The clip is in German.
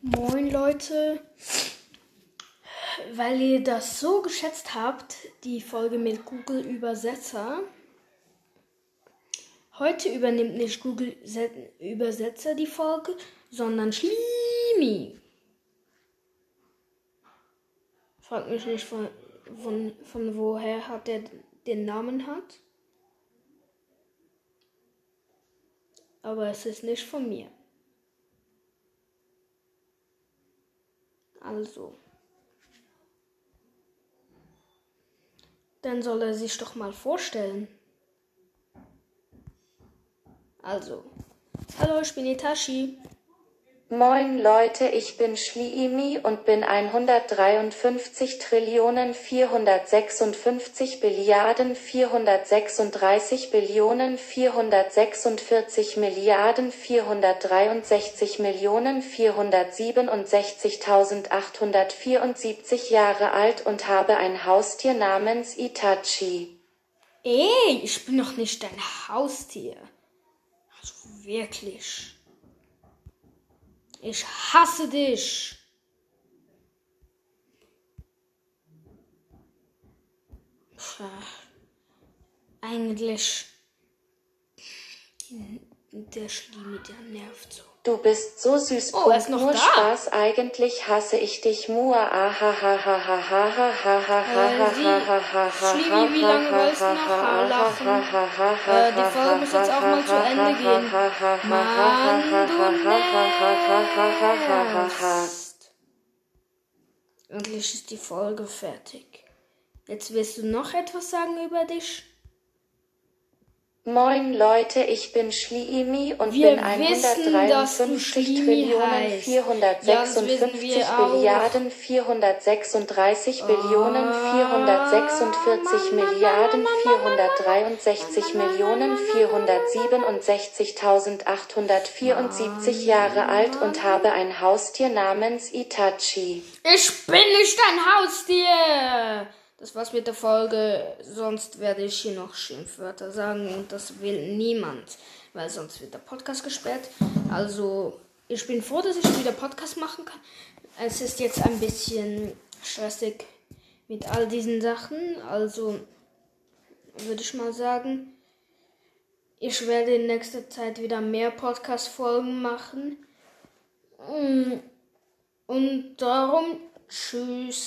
Moin Leute, weil ihr das so geschätzt habt, die Folge mit Google Übersetzer. Heute übernimmt nicht Google Übersetzer die Folge, sondern Schlimi. Fragt mich nicht von, von, von woher hat er den Namen hat. Aber es ist nicht von mir. Also. Dann soll er sich doch mal vorstellen. Also. Hallo, ich bin Itachi. Moin Leute, ich bin Schliimi und bin 153 Trillionen 456 Billiarden 436 Billionen 446 Milliarden 463 Millionen 467.874 Jahre alt und habe ein Haustier namens Itachi. Ey, ich bin doch nicht dein Haustier. Also wirklich. Ich hasse dich. Eigentlich der Schlimme, der nervt so. Du bist so süß. Oh, er ist noch Nur da. Spaß, eigentlich hasse ich dich. Mua. Äh, Schlimi, wie lange willst du noch lachen? Äh, die Folge muss jetzt auch mal zu Ende gehen. Mann, Endlich ist die Folge fertig. Jetzt willst du noch etwas sagen über dich? Moin Leute, ich bin Schliimi und Wir bin wissen, dass du 153 Schlimi Trillionen heißt. Ja, das wissen 456 wir auch. Milliarden 436 Billionen 446 Milliarden 463 Millionen 467.874 Jahre alt und habe ein Haustier namens Itachi. Ich bin nicht dein Haustier! Das war's mit der Folge. Sonst werde ich hier noch Schimpfwörter sagen und das will niemand, weil sonst wird der Podcast gesperrt. Also, ich bin froh, dass ich wieder Podcast machen kann. Es ist jetzt ein bisschen stressig mit all diesen Sachen. Also, würde ich mal sagen, ich werde in nächster Zeit wieder mehr Podcast-Folgen machen. Mm, Und darum, tschüss.